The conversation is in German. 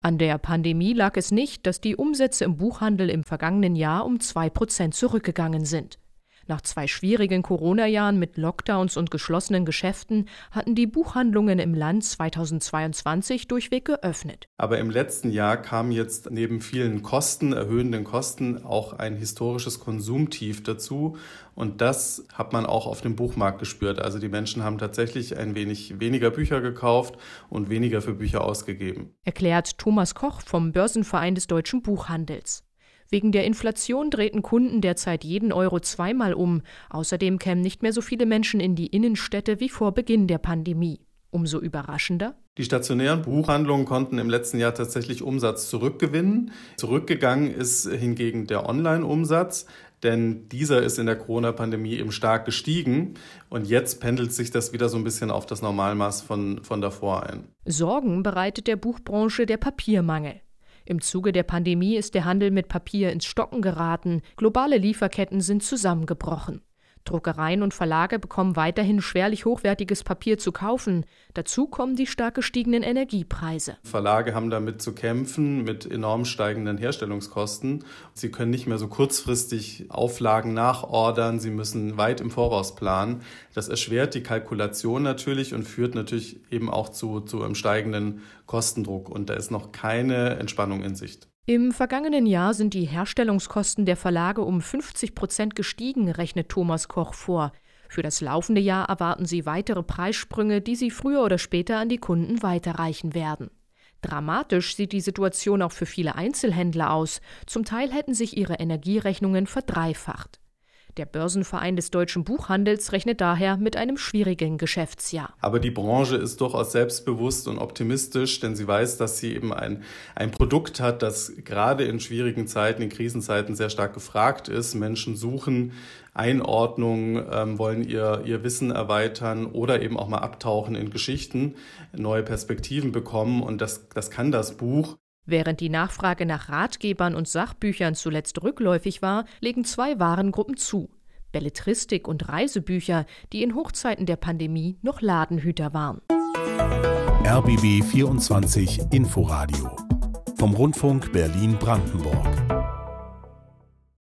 An der Pandemie lag es nicht, dass die Umsätze im Buchhandel im vergangenen Jahr um zwei Prozent zurückgegangen sind. Nach zwei schwierigen Corona-Jahren mit Lockdowns und geschlossenen Geschäften hatten die Buchhandlungen im Land 2022 durchweg geöffnet. Aber im letzten Jahr kam jetzt neben vielen Kosten, erhöhenden Kosten, auch ein historisches Konsumtief dazu. Und das hat man auch auf dem Buchmarkt gespürt. Also die Menschen haben tatsächlich ein wenig weniger Bücher gekauft und weniger für Bücher ausgegeben. Erklärt Thomas Koch vom Börsenverein des deutschen Buchhandels. Wegen der Inflation drehten Kunden derzeit jeden Euro zweimal um. Außerdem kämen nicht mehr so viele Menschen in die Innenstädte wie vor Beginn der Pandemie. Umso überraschender. Die stationären Buchhandlungen konnten im letzten Jahr tatsächlich Umsatz zurückgewinnen. Zurückgegangen ist hingegen der Online-Umsatz, denn dieser ist in der Corona-Pandemie eben stark gestiegen und jetzt pendelt sich das wieder so ein bisschen auf das Normalmaß von, von davor ein. Sorgen bereitet der Buchbranche der Papiermangel. Im Zuge der Pandemie ist der Handel mit Papier ins Stocken geraten, globale Lieferketten sind zusammengebrochen. Druckereien und Verlage bekommen weiterhin schwerlich hochwertiges Papier zu kaufen. Dazu kommen die stark gestiegenen Energiepreise. Verlage haben damit zu kämpfen mit enorm steigenden Herstellungskosten. Sie können nicht mehr so kurzfristig Auflagen nachordern, sie müssen weit im Voraus planen. Das erschwert die Kalkulation natürlich und führt natürlich eben auch zu, zu einem steigenden Kostendruck. Und da ist noch keine Entspannung in Sicht. Im vergangenen Jahr sind die Herstellungskosten der Verlage um 50 Prozent gestiegen, rechnet Thomas Koch vor. Für das laufende Jahr erwarten sie weitere Preissprünge, die sie früher oder später an die Kunden weiterreichen werden. Dramatisch sieht die Situation auch für viele Einzelhändler aus. Zum Teil hätten sich ihre Energierechnungen verdreifacht. Der Börsenverein des deutschen Buchhandels rechnet daher mit einem schwierigen Geschäftsjahr. Aber die Branche ist durchaus selbstbewusst und optimistisch, denn sie weiß, dass sie eben ein, ein Produkt hat, das gerade in schwierigen Zeiten, in Krisenzeiten sehr stark gefragt ist. Menschen suchen Einordnung, ähm, wollen ihr, ihr Wissen erweitern oder eben auch mal abtauchen in Geschichten, neue Perspektiven bekommen. Und das, das kann das Buch. Während die Nachfrage nach Ratgebern und Sachbüchern zuletzt rückläufig war, legen zwei Warengruppen zu. Belletristik und Reisebücher, die in Hochzeiten der Pandemie noch Ladenhüter waren. RBB 24 Inforadio vom Rundfunk Berlin-Brandenburg.